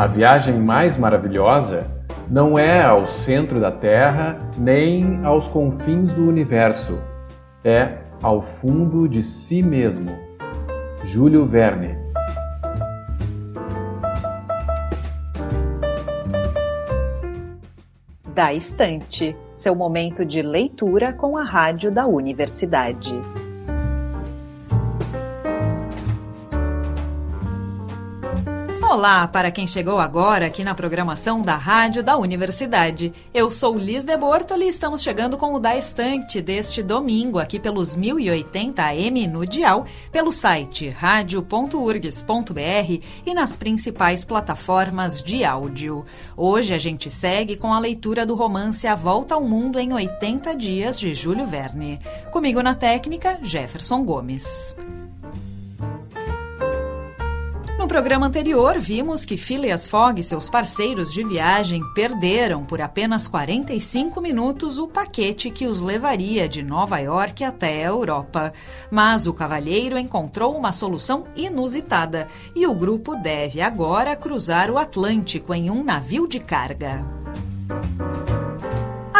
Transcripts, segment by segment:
A viagem mais maravilhosa não é ao centro da Terra nem aos confins do universo, é ao fundo de si mesmo. Júlio Verne Da Estante, seu momento de leitura com a rádio da universidade. Olá para quem chegou agora aqui na programação da Rádio da Universidade. Eu sou Liz de Bortoli e estamos chegando com o Da Estante deste domingo aqui pelos 1080 AM no Dial, pelo site radio.urgs.br e nas principais plataformas de áudio. Hoje a gente segue com a leitura do romance A Volta ao Mundo em 80 Dias de Júlio Verne. Comigo na técnica, Jefferson Gomes. Programa anterior, vimos que Phileas Fogg e seus parceiros de viagem perderam por apenas 45 minutos o paquete que os levaria de Nova York até a Europa. Mas o cavalheiro encontrou uma solução inusitada e o grupo deve agora cruzar o Atlântico em um navio de carga.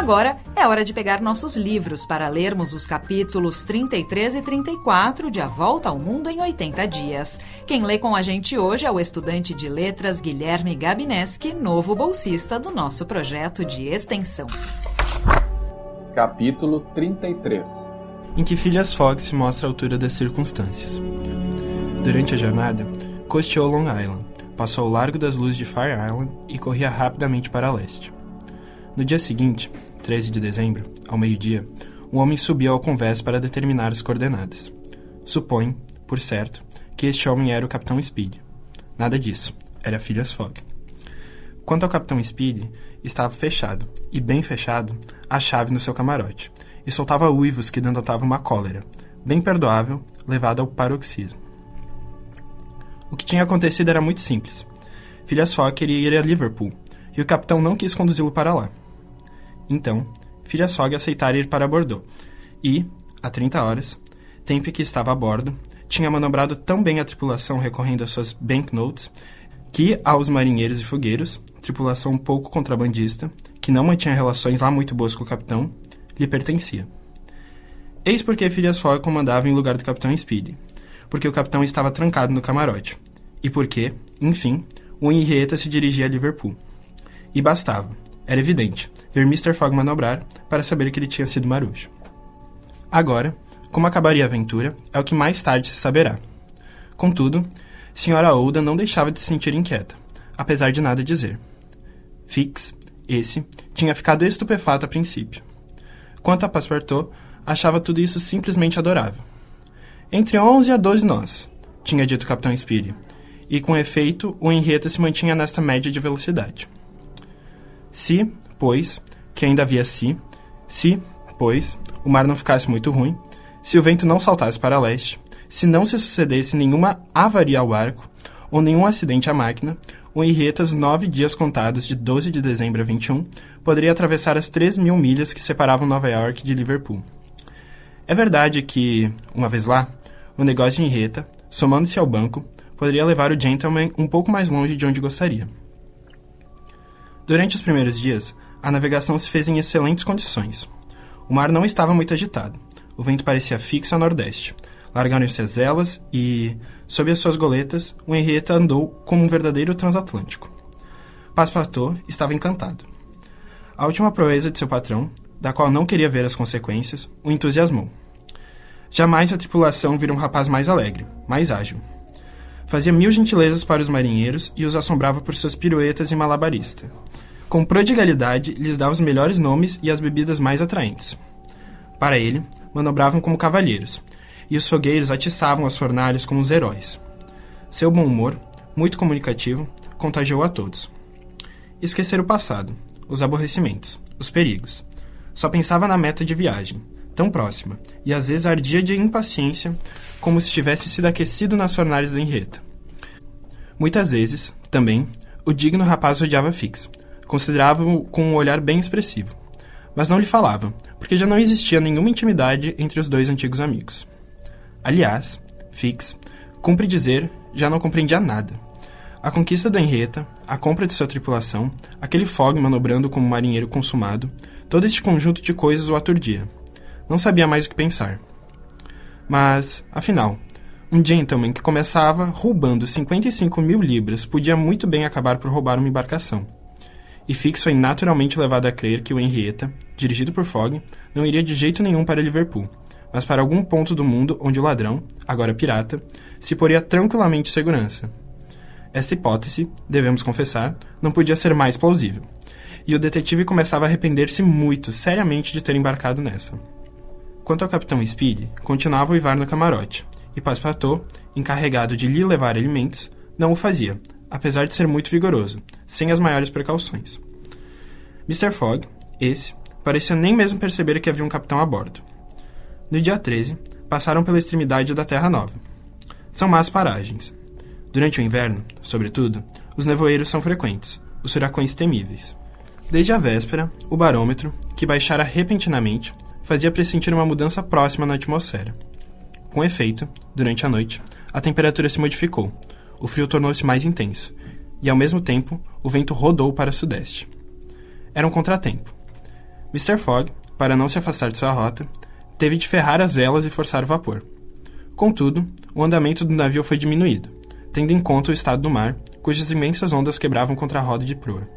Agora é hora de pegar nossos livros para lermos os capítulos 33 e 34 de A Volta ao Mundo em 80 Dias. Quem lê com a gente hoje é o estudante de letras Guilherme Gabineski, novo bolsista do nosso projeto de extensão. Capítulo 33 Em que Phileas Fogg se mostra à altura das circunstâncias. Durante a jornada, costeou Long Island, passou ao largo das luzes de Fire Island e corria rapidamente para leste. No dia seguinte, 13 de dezembro, ao meio-dia, um homem subiu ao convés para determinar as coordenadas. Supõe, por certo, que este homem era o Capitão Speed. Nada disso, era Phileas Fogg. Quanto ao Capitão Speed, estava fechado, e bem fechado, a chave no seu camarote, e soltava uivos que denotavam uma cólera, bem perdoável, levada ao paroxismo. O que tinha acontecido era muito simples. Phileas Fogg queria ir a Liverpool, e o capitão não quis conduzi-lo para lá. Então, Phileas Fogg aceitara ir para Bordeaux e, a 30 horas, tempo em que estava a bordo, tinha manobrado tão bem a tripulação recorrendo às suas banknotes que aos marinheiros e fogueiros, tripulação pouco contrabandista, que não mantinha relações lá muito boas com o capitão, lhe pertencia. Eis porque Phileas Fogg comandava em lugar do capitão Speedy, porque o capitão estava trancado no camarote, e porque, enfim, o Henrietta se dirigia a Liverpool. E bastava, era evidente, ver Mr. Fogg manobrar para saber que ele tinha sido marujo. Agora, como acabaria a aventura, é o que mais tarde se saberá. Contudo, Sra. Ouda não deixava de se sentir inquieta, apesar de nada dizer. Fix, esse, tinha ficado estupefato a princípio. Quanto a Passepartout, achava tudo isso simplesmente adorável. Entre 11 a 12 nós, tinha dito o Capitão Speedy, e com efeito o Henrietta se mantinha nesta média de velocidade. Se, pois, que ainda havia se, se, pois, o mar não ficasse muito ruim, se o vento não saltasse para leste, se não se sucedesse nenhuma avaria ao barco ou nenhum acidente à máquina, o Henrietas, nove dias contados de 12 de dezembro a 21, poderia atravessar as 3 mil milhas que separavam Nova York de Liverpool. É verdade que, uma vez lá, o negócio de Henrietta, somando-se ao banco, poderia levar o gentleman um pouco mais longe de onde gostaria. Durante os primeiros dias, a navegação se fez em excelentes condições. O mar não estava muito agitado. O vento parecia fixo a nordeste. Largaram-se as velas e, sob as suas goletas, o Henrietta andou como um verdadeiro transatlântico. Passepartout estava encantado. A última proeza de seu patrão, da qual não queria ver as consequências, o entusiasmou. Jamais a tripulação vira um rapaz mais alegre, mais ágil. Fazia mil gentilezas para os marinheiros e os assombrava por suas piruetas e malabarista. Com prodigalidade, lhes dava os melhores nomes e as bebidas mais atraentes. Para ele, manobravam como cavalheiros, e os fogueiros atiçavam as fornalhas como os heróis. Seu bom humor, muito comunicativo, contagiou a todos. Esquecer o passado, os aborrecimentos, os perigos. Só pensava na meta de viagem, tão próxima, e às vezes ardia de impaciência, como se tivesse sido aquecido nas fornalhas da Henrietta. Muitas vezes, também, o digno rapaz odiava Fix, considerava-o com um olhar bem expressivo. Mas não lhe falava, porque já não existia nenhuma intimidade entre os dois antigos amigos. Aliás, Fix, cumpre dizer, já não compreendia nada. A conquista do Henrietta, a compra de sua tripulação, aquele Fogg manobrando como marinheiro consumado, todo este conjunto de coisas o aturdia. Não sabia mais o que pensar. Mas, afinal, um gentleman que começava roubando 55 mil libras podia muito bem acabar por roubar uma embarcação. E Fix foi naturalmente levado a crer que o Henrietta, dirigido por Fogg, não iria de jeito nenhum para Liverpool, mas para algum ponto do mundo onde o ladrão, agora pirata, se poria tranquilamente em segurança. Esta hipótese, devemos confessar, não podia ser mais plausível. E o detetive começava a arrepender-se muito, seriamente, de ter embarcado nessa. Quanto ao capitão Speed, continuava a uivar no camarote, e Passepartout, encarregado de lhe levar alimentos, não o fazia, apesar de ser muito vigoroso, sem as maiores precauções. Mr. Fogg, esse, parecia nem mesmo perceber que havia um capitão a bordo. No dia 13, passaram pela extremidade da Terra Nova. São más paragens. Durante o inverno, sobretudo, os nevoeiros são frequentes, os furacões temíveis. Desde a véspera, o barômetro, que baixara repentinamente, fazia pressentir uma mudança próxima na atmosfera. Com efeito, durante a noite, a temperatura se modificou, o frio tornou-se mais intenso, e ao mesmo tempo o vento rodou para o sudeste. Era um contratempo. Mr. Fogg, para não se afastar de sua rota, teve de ferrar as velas e forçar o vapor. Contudo, o andamento do navio foi diminuído, tendo em conta o estado do mar, cujas imensas ondas quebravam contra a roda de proa.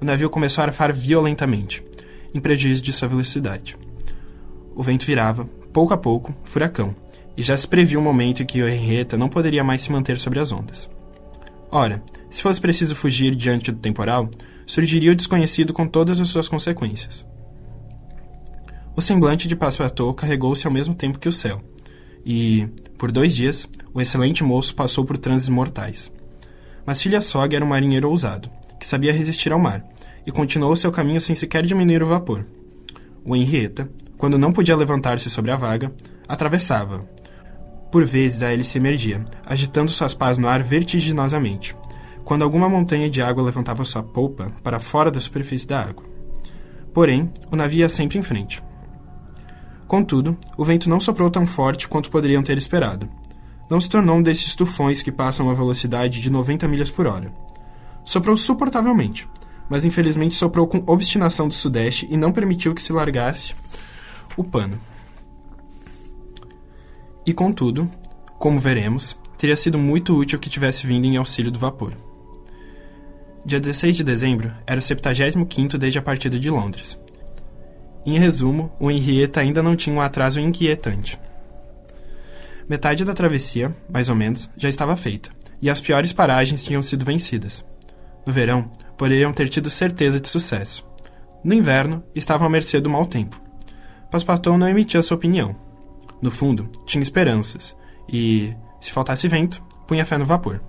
O navio começou a arfar violentamente, em prejuízo de sua velocidade. O vento virava, pouco a pouco, furacão, e já se previa um momento em que o Henrietta não poderia mais se manter sobre as ondas. Ora, se fosse preciso fugir diante do temporal, surgiria o desconhecido com todas as suas consequências. O semblante de Passepartout carregou-se ao mesmo tempo que o céu, e, por dois dias, o excelente moço passou por transes mortais. Mas Phileas Fogg era um marinheiro ousado, que sabia resistir ao mar, e continuou seu caminho sem sequer diminuir o vapor. O Henrietta, quando não podia levantar-se sobre a vaga, atravessava. Por vezes a hélice emergia, agitando suas pás no ar vertiginosamente, quando alguma montanha de água levantava sua polpa para fora da superfície da água. Porém, o navio ia sempre em frente. Contudo, o vento não soprou tão forte quanto poderiam ter esperado. Não se tornou um desses tufões que passam a velocidade de 90 milhas por hora. Soprou suportavelmente, mas infelizmente soprou com obstinação do sudeste e não permitiu que se largasse o pano. E contudo, como veremos, teria sido muito útil que tivesse vindo em auxílio do vapor. Dia 16 de dezembro era o 75 desde a partida de Londres. Em resumo, o Henrietta ainda não tinha um atraso inquietante. Metade da travessia, mais ou menos, já estava feita, e as piores paragens tinham sido vencidas. No verão, poderiam ter tido certeza de sucesso. No inverno, estavam à mercê do mau tempo. Passepartout não emitia sua opinião. No fundo, tinha esperanças, e, se faltasse vento, punha fé no vapor.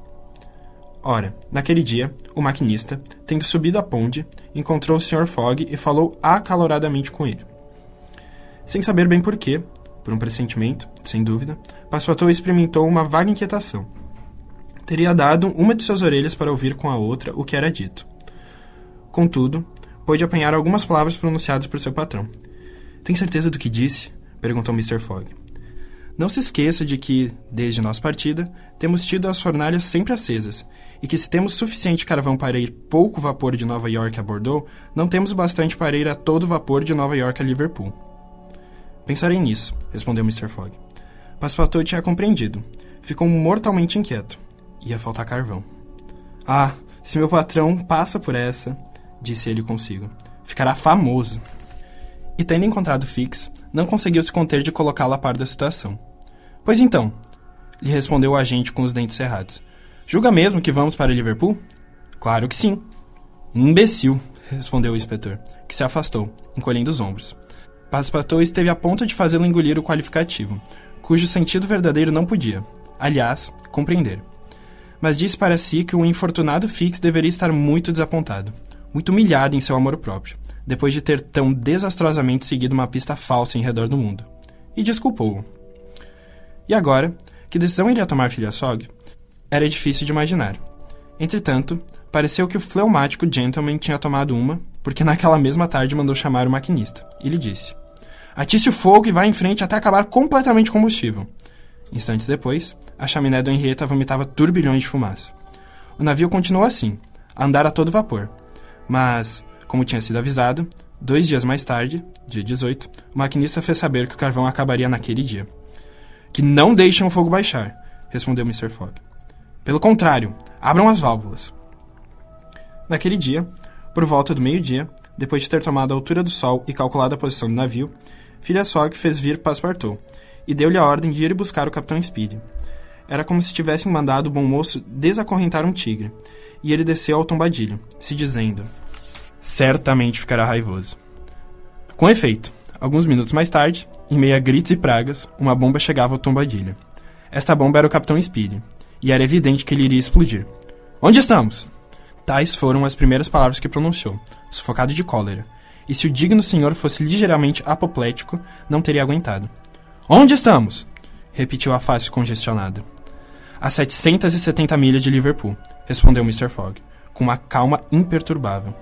Ora, naquele dia, o maquinista, tendo subido a ponte, encontrou o Sr. Fogg e falou acaloradamente com ele. Sem saber bem porquê, por um pressentimento, sem dúvida, Passepartout experimentou uma vaga inquietação. Teria dado uma de suas orelhas para ouvir com a outra o que era dito. Contudo, pôde apanhar algumas palavras pronunciadas por seu patrão, tem certeza do que disse? perguntou Mr. Fogg. Não se esqueça de que, desde nossa partida, temos tido as fornalhas sempre acesas, e que se temos suficiente carvão para ir pouco vapor de Nova York a Bordeaux, não temos bastante para ir a todo vapor de Nova York a Liverpool. Pensarei nisso, respondeu Mr. Fogg. Passepartout tinha compreendido. Ficou mortalmente inquieto. Ia faltar carvão. Ah, se meu patrão passa por essa, disse ele consigo, ficará famoso e, tendo encontrado Fix, não conseguiu se conter de colocá-la a par da situação. Pois então, lhe respondeu o agente com os dentes cerrados. Julga mesmo que vamos para Liverpool? Claro que sim. Imbecil, respondeu o inspetor, que se afastou, encolhendo os ombros. Passepartout esteve a ponto de fazê-lo engolir o qualificativo, cujo sentido verdadeiro não podia, aliás, compreender. Mas disse para si que o infortunado Fix deveria estar muito desapontado, muito humilhado em seu amor próprio, depois de ter tão desastrosamente seguido uma pista falsa em redor do mundo. E desculpou-o. E agora, que decisão iria tomar Phileas Fogg? Era difícil de imaginar. Entretanto, pareceu que o fleumático gentleman tinha tomado uma, porque naquela mesma tarde mandou chamar o maquinista, e lhe disse: Atisse o fogo e vá em frente até acabar completamente o combustível. Instantes depois, a chaminé do Henrietta vomitava turbilhões de fumaça. O navio continuou assim, a andar a todo vapor. Mas, como tinha sido avisado, dois dias mais tarde, dia 18, o maquinista fez saber que o carvão acabaria naquele dia. Que não deixem o fogo baixar, respondeu Mr. Fogg. Pelo contrário, abram as válvulas. Naquele dia, por volta do meio-dia, depois de ter tomado a altura do sol e calculado a posição do navio, Phileas Fogg fez vir Passepartout e deu-lhe a ordem de ir buscar o Capitão Speed. Era como se tivessem mandado o bom moço desacorrentar um tigre, e ele desceu ao tombadilho, se dizendo: Certamente ficará raivoso. Com efeito, alguns minutos mais tarde, em meio a gritos e pragas, uma bomba chegava ao tombadilho. Esta bomba era o Capitão Speed, e era evidente que ele iria explodir. Onde estamos? Tais foram as primeiras palavras que pronunciou, sufocado de cólera. E se o digno senhor fosse ligeiramente apoplético, não teria aguentado. Onde estamos? repetiu a face congestionada. A 770 milhas de Liverpool, respondeu Mr. Fogg, com uma calma imperturbável.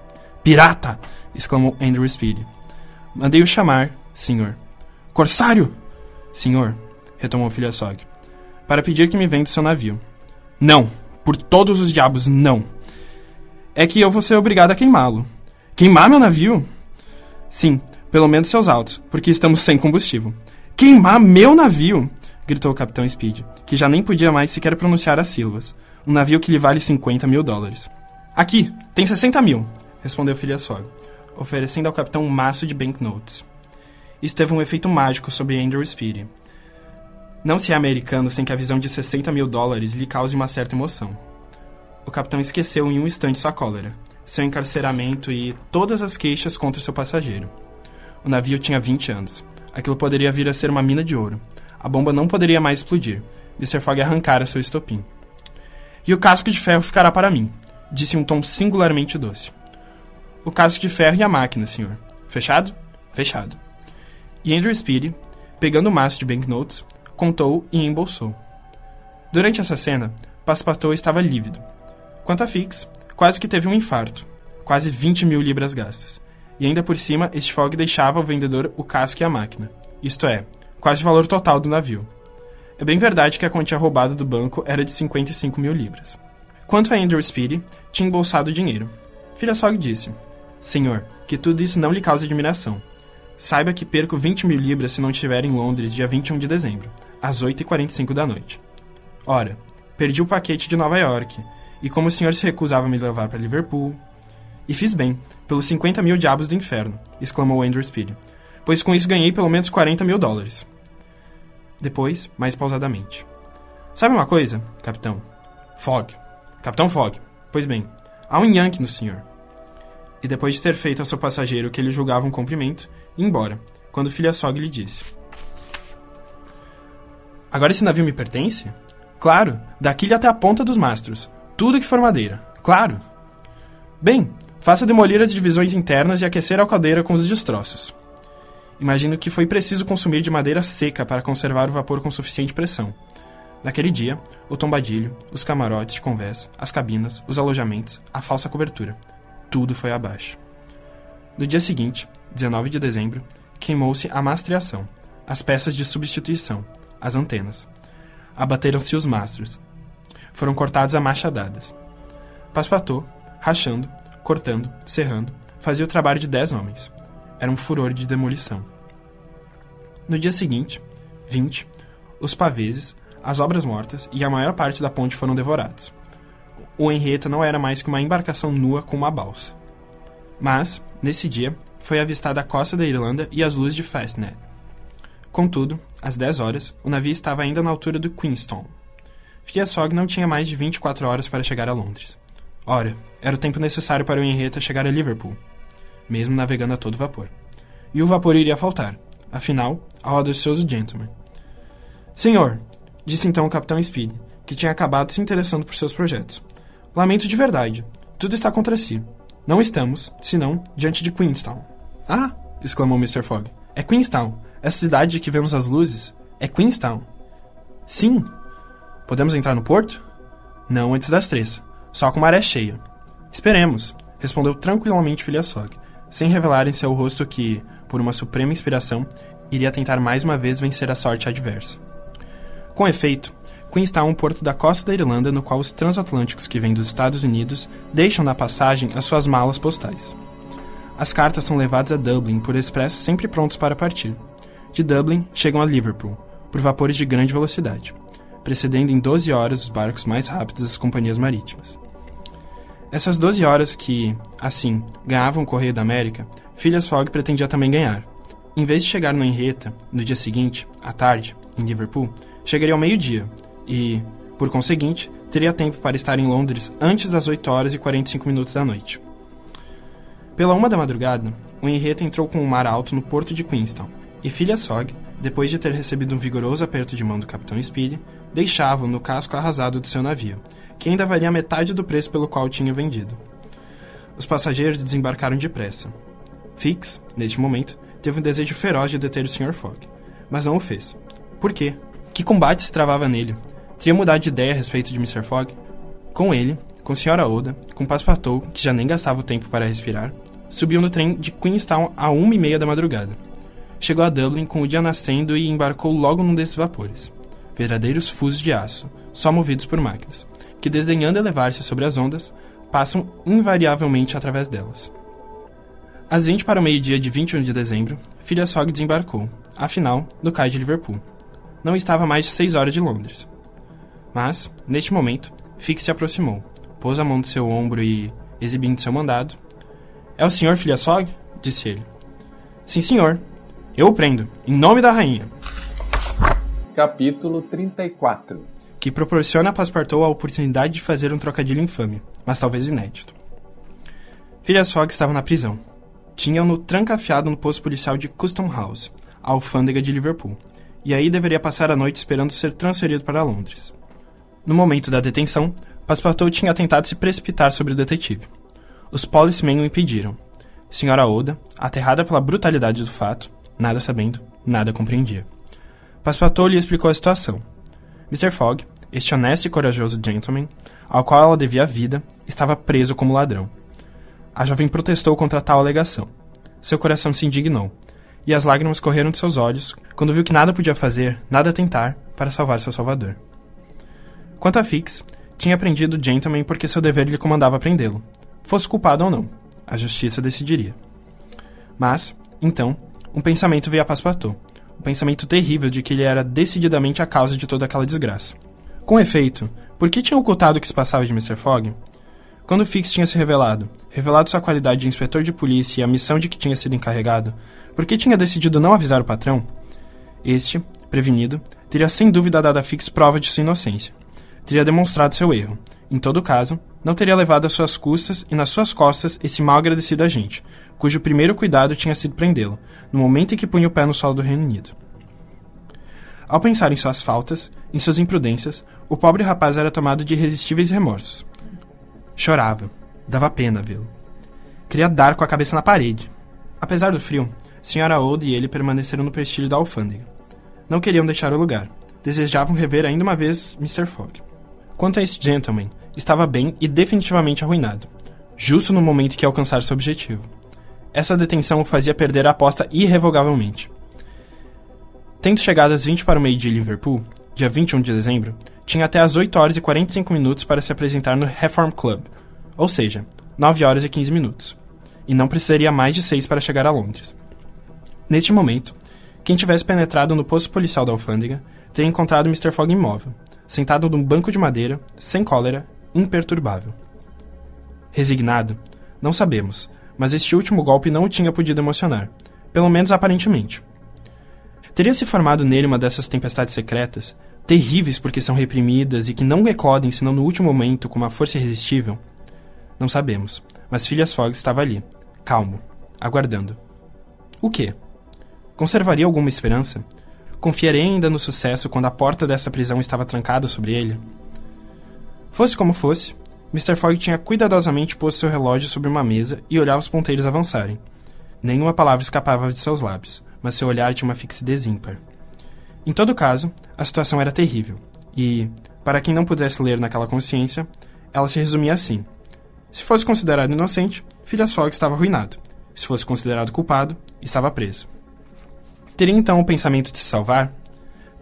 Pirata! exclamou Andrew Speed. Mandei-o chamar, senhor. Corsário! Senhor, retomou Fogg, para pedir que me venda seu navio. Não! Por todos os diabos, não! É que eu vou ser obrigado a queimá-lo. Queimar meu navio? Sim, pelo menos seus autos, porque estamos sem combustível. Queimar meu navio! gritou o capitão Speed, que já nem podia mais sequer pronunciar as sílabas. Um navio que lhe vale 50 mil dólares. Aqui, tem 60 mil, respondeu Fogg, oferecendo ao capitão um maço de banknotes. Isso teve um efeito mágico sobre Andrew Speed. Não se é americano sem que a visão de 60 mil dólares lhe cause uma certa emoção. O capitão esqueceu em um instante sua cólera, seu encarceramento e todas as queixas contra seu passageiro. O navio tinha 20 anos. Aquilo poderia vir a ser uma mina de ouro. A bomba não poderia mais explodir. Mr. Fogg arrancara seu estopim. E o casco de ferro ficará para mim, disse um tom singularmente doce. O casco de ferro e a máquina, senhor. Fechado? Fechado. E Andrew Speed, pegando o maço de banknotes, contou e embolsou. Durante essa cena, Passepartout estava lívido. Quanto a Fix, quase que teve um infarto. Quase 20 mil libras gastas. E ainda por cima, este Fogg deixava ao vendedor o casco e a máquina. Isto é, quase o valor total do navio. É bem verdade que a quantia roubada do banco era de 55 mil libras. Quanto a Andrew Speedy, tinha embolsado o dinheiro. Phileas Fogg disse: Senhor, que tudo isso não lhe cause admiração. Saiba que perco 20 mil libras se não estiver em Londres dia 21 de dezembro, às 8h45 da noite. Ora, perdi o paquete de Nova York, e como o senhor se recusava a me levar para Liverpool. E fiz bem, pelos 50 mil diabos do inferno, exclamou Andrew Speedy, pois com isso ganhei pelo menos 40 mil dólares. Depois, mais pausadamente. Sabe uma coisa, capitão? Fogg. Capitão Fogg. Pois bem, há um Yankee no senhor. E depois de ter feito ao seu passageiro o que ele julgava um cumprimento, embora, quando Phileas Fogg lhe disse: Agora esse navio me pertence? Claro, daqui até a ponta dos mastros. Tudo que for madeira. Claro. Bem, faça demolir as divisões internas e aquecer a caldeira com os destroços. Imagino que foi preciso consumir de madeira seca para conservar o vapor com suficiente pressão. Naquele dia, o tombadilho, os camarotes de convés, as cabinas, os alojamentos, a falsa cobertura. Tudo foi abaixo. No dia seguinte, 19 de dezembro, queimou-se a mastreação, as peças de substituição, as antenas. Abateram-se os mastros. Foram cortados a machadadas. Passepartout, rachando, cortando, serrando, fazia o trabalho de dez homens. Era um furor de demolição. No dia seguinte, 20, os paveses, as obras mortas e a maior parte da ponte foram devorados. O Henrietta não era mais que uma embarcação nua com uma balsa. Mas, nesse dia, foi avistada a costa da Irlanda e as luzes de Fastnet. Contudo, às 10 horas, o navio estava ainda na altura do Queenstown. Fogg não tinha mais de 24 horas para chegar a Londres. Ora, era o tempo necessário para o Henrietta chegar a Liverpool, mesmo navegando a todo vapor. E o vapor iria faltar, afinal, ao audacioso gentleman. Senhor, disse então o capitão Speed, que tinha acabado se interessando por seus projetos. Lamento de verdade. Tudo está contra si. Não estamos, senão, diante de Queenstown. Ah! exclamou Mr. Fogg. É Queenstown. Essa cidade de que vemos as luzes. É Queenstown. Sim. Podemos entrar no porto? Não antes das três. Só com maré cheia. Esperemos, respondeu tranquilamente Phileas Fogg, sem revelar em seu rosto que, por uma suprema inspiração, iria tentar mais uma vez vencer a sorte adversa. Com efeito, Queenstown é um porto da costa da Irlanda no qual os transatlânticos que vêm dos Estados Unidos deixam na passagem as suas malas postais. As cartas são levadas a Dublin por expressos sempre prontos para partir. De Dublin, chegam a Liverpool, por vapores de grande velocidade, precedendo em 12 horas os barcos mais rápidos das companhias marítimas. Essas 12 horas que, assim, ganhavam o Correio da América, Phileas Fogg pretendia também ganhar. Em vez de chegar no Henrietta, no dia seguinte, à tarde, em Liverpool, chegaria ao meio-dia e, por conseguinte, teria tempo para estar em Londres antes das 8 horas e 45 minutos da noite. Pela uma da madrugada, o Henrietta entrou com o mar alto no porto de Queenstown, e Phileas Fogg, depois de ter recebido um vigoroso aperto de mão do capitão Speedy, deixava-o no casco arrasado do seu navio, que ainda valia metade do preço pelo qual tinha vendido. Os passageiros desembarcaram depressa. Fix, neste momento, teve um desejo feroz de deter o Sr. Fogg, mas não o fez. Por quê? Que combate se travava nele? Teria mudado de ideia a respeito de Mr. Fogg? Com ele, com Sra. Oda, com Passepartout, que já nem gastava o tempo para respirar, subiu no trem de Queenstown a uma e meia da madrugada. Chegou a Dublin com o dia nascendo e embarcou logo num desses vapores. Verdadeiros fusos de aço, só movidos por máquinas, que desdenhando elevar-se sobre as ondas, passam invariavelmente através delas. Às 20 para o meio-dia de 21 de dezembro, Phileas Fogg desembarcou, afinal, no cais de Liverpool. Não estava a mais de seis horas de Londres. Mas, neste momento, Fix se aproximou, pôs a mão no seu ombro e, exibindo seu mandado, É o senhor Phileas Fogg? disse ele. Sim, senhor. Eu o prendo, em nome da rainha. Capítulo 34 Que proporciona a Passepartout a oportunidade de fazer um trocadilho infame, mas talvez inédito. Phileas Fogg estava na prisão. Tinham-no trancafiado no posto policial de Custom House, a alfândega de Liverpool, e aí deveria passar a noite esperando ser transferido para Londres. No momento da detenção, Passepartout tinha tentado se precipitar sobre o detetive. Os policemen o impediram. Senhora Oda, aterrada pela brutalidade do fato, nada sabendo, nada compreendia. Passepartout lhe explicou a situação. Mr. Fogg, este honesto e corajoso gentleman, ao qual ela devia a vida, estava preso como ladrão. A jovem protestou contra tal alegação. Seu coração se indignou, e as lágrimas correram de seus olhos quando viu que nada podia fazer, nada tentar, para salvar seu salvador. Quanto a Fix, tinha prendido o gentleman porque seu dever lhe comandava prendê-lo. Fosse culpado ou não, a justiça decidiria. Mas, então, um pensamento veio a Passepartout, um pensamento terrível de que ele era decididamente a causa de toda aquela desgraça. Com efeito, por que tinha ocultado o que se passava de Mr. Fogg? Quando Fix tinha se revelado, revelado sua qualidade de inspetor de polícia e a missão de que tinha sido encarregado, por que tinha decidido não avisar o patrão? Este, prevenido, teria sem dúvida dado a Fix prova de sua inocência. Teria demonstrado seu erro. Em todo caso, não teria levado às suas custas e nas suas costas esse mal agradecido agente, cujo primeiro cuidado tinha sido prendê-lo, no momento em que punha o pé no solo do Reino Unido. Ao pensar em suas faltas, em suas imprudências, o pobre rapaz era tomado de irresistíveis remorsos. Chorava. Dava pena vê-lo. Queria dar com a cabeça na parede. Apesar do frio, Sra. Old e ele permaneceram no pestilho da alfândega. Não queriam deixar o lugar. Desejavam rever ainda uma vez Mr. Fogg. Quanto a esse gentleman, estava bem e definitivamente arruinado, justo no momento que alcançar seu objetivo. Essa detenção o fazia perder a aposta irrevogavelmente. Tendo chegado às 20 para o meio-dia em Liverpool, dia 21 de dezembro, tinha até às 8 horas e 45 minutos para se apresentar no Reform Club, ou seja, 9 horas e 15 minutos, e não precisaria mais de 6 para chegar a Londres. Neste momento, quem tivesse penetrado no posto policial da alfândega teria encontrado Mr. Fogg imóvel, sentado num banco de madeira, sem cólera, imperturbável. Resignado? Não sabemos, mas este último golpe não o tinha podido emocionar, pelo menos aparentemente. Teria se formado nele uma dessas tempestades secretas, terríveis porque são reprimidas e que não eclodem senão no último momento com uma força irresistível? Não sabemos, mas Phileas Fogg estava ali, calmo, aguardando. O quê? Conservaria alguma esperança? Confiaria ainda no sucesso quando a porta dessa prisão estava trancada sobre ele? Fosse como fosse, Mr. Fogg tinha cuidadosamente posto seu relógio sobre uma mesa e olhava os ponteiros avançarem. Nenhuma palavra escapava de seus lábios, mas seu olhar tinha uma fixidez ímpar. Em todo caso, a situação era terrível, e, para quem não pudesse ler naquela consciência, ela se resumia assim: se fosse considerado inocente, Phileas Fogg estava arruinado. Se fosse considerado culpado, estava preso. Teria então o pensamento de se salvar?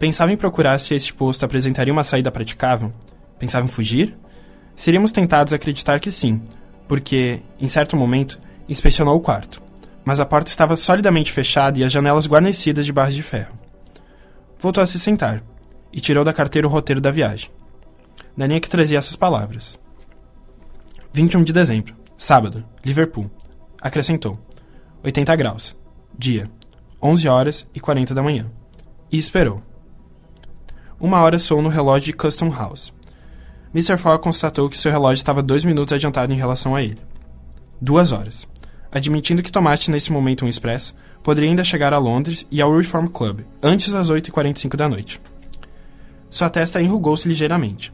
Pensava em procurar se este posto apresentaria uma saída praticável? Pensava em fugir? Seríamos tentados a acreditar que sim, porque, em certo momento, inspecionou o quarto. Mas a porta estava solidamente fechada e as janelas guarnecidas de barras de ferro. Voltou a se sentar e tirou da carteira o roteiro da viagem. Da linha que trazia essas palavras: 21 de dezembro, sábado, Liverpool. Acrescentou: 80 graus. Dia: 11 horas e 40 da manhã. E esperou. Uma hora soou no relógio de Custom House. Mr. Fogg constatou que seu relógio estava dois minutos adiantado em relação a ele. Duas horas. Admitindo que tomasse nesse momento um expresso, poderia ainda chegar a Londres e ao Reform Club, antes das 8h45 da noite. Sua testa enrugou-se ligeiramente.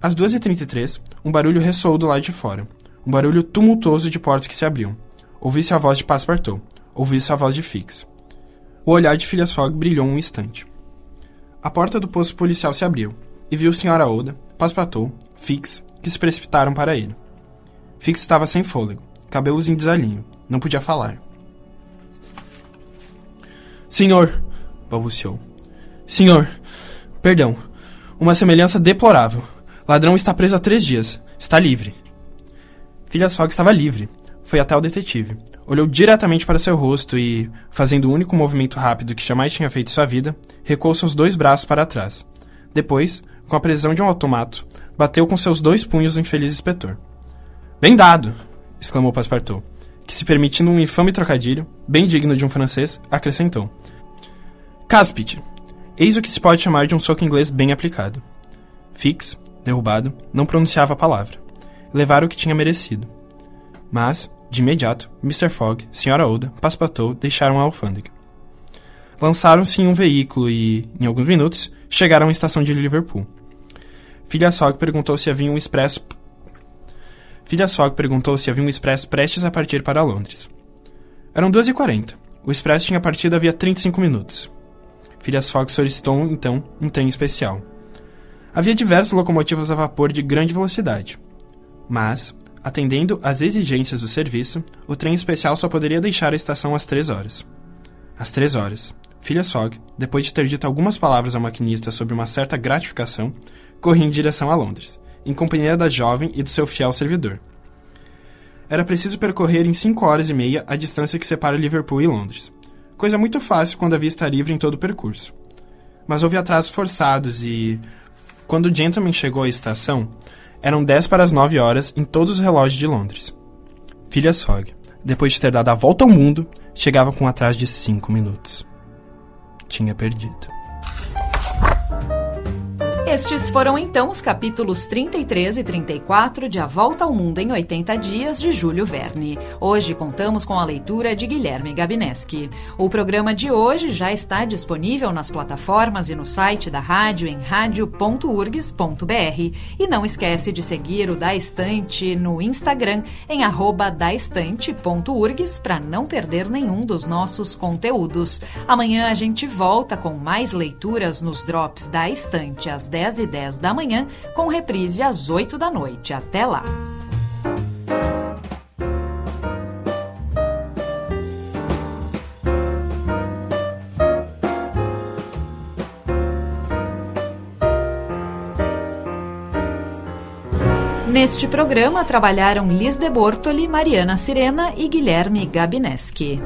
Às 2h33, um barulho ressoou do lado de fora. Um barulho tumultuoso de portas que se abriam. Ouvi-se a voz de Passepartout. Ouvi-se a voz de Fix. O olhar de Phileas Fogg brilhou um instante. A porta do posto policial se abriu, e viu Sra. Oda, Passepartout, Fix, que se precipitaram para ele. Fix estava sem fôlego, cabelos em desalinho, não podia falar. Senhor, balbuciou. Senhor, perdão. Uma semelhança deplorável. Ladrão está preso há três dias. Está livre. Phileas Fogg estava livre. Foi até o detetive. Olhou diretamente para seu rosto e, fazendo o único movimento rápido que jamais tinha feito em sua vida, recuou seus dois braços para trás. Depois, com a precisão de um automato, bateu com seus dois punhos no infeliz inspetor. Bem dado! exclamou Passepartout, que, se permitindo um infame trocadilho, bem digno de um francês, acrescentou. Caspit, eis o que se pode chamar de um soco inglês bem aplicado. Fix, derrubado, não pronunciava a palavra. Levara o que tinha merecido. Mas, de imediato, Mr. Fogg, Sra. Oda, Passepartout deixaram a alfândega. Lançaram-se em um veículo e, em alguns minutos, chegaram à estação de Liverpool. Phileas Fogg perguntou se havia um expresso. Phileas Fogg perguntou se havia um expresso prestes a partir para Londres. Eram 2h40. O expresso tinha partido havia 35 minutos. Phileas Fogg solicitou, então, um trem especial. Havia diversas locomotivas a vapor de grande velocidade. Mas, atendendo às exigências do serviço, o trem especial só poderia deixar a estação às três horas. Às três horas, Phileas Fogg, depois de ter dito algumas palavras ao maquinista sobre uma certa gratificação, corria em direção a Londres, em companhia da jovem e do seu fiel servidor. Era preciso percorrer em cinco horas e meia a distância que separa Liverpool e Londres. Coisa muito fácil quando havia estar livre em todo o percurso. Mas houve atrasos forçados e, quando o gentleman chegou à estação, eram dez para as nove horas em todos os relógios de Londres. Phileas Fogg, depois de ter dado a volta ao mundo, chegava com atraso de cinco minutos. Tinha perdido. Estes foram então os capítulos 33 e 34 de A Volta ao Mundo em 80 Dias de Júlio Verne. Hoje contamos com a leitura de Guilherme Gabineski. O programa de hoje já está disponível nas plataformas e no site da rádio em radio.urgs.br. E não esquece de seguir o Da Estante no Instagram em daestante.urgs para não perder nenhum dos nossos conteúdos. Amanhã a gente volta com mais leituras nos drops da Estante às 10 10 e 10 da manhã, com reprise às 8 da noite. Até lá! Neste programa trabalharam Liz de Bortoli, Mariana Sirena e Guilherme Gabineski.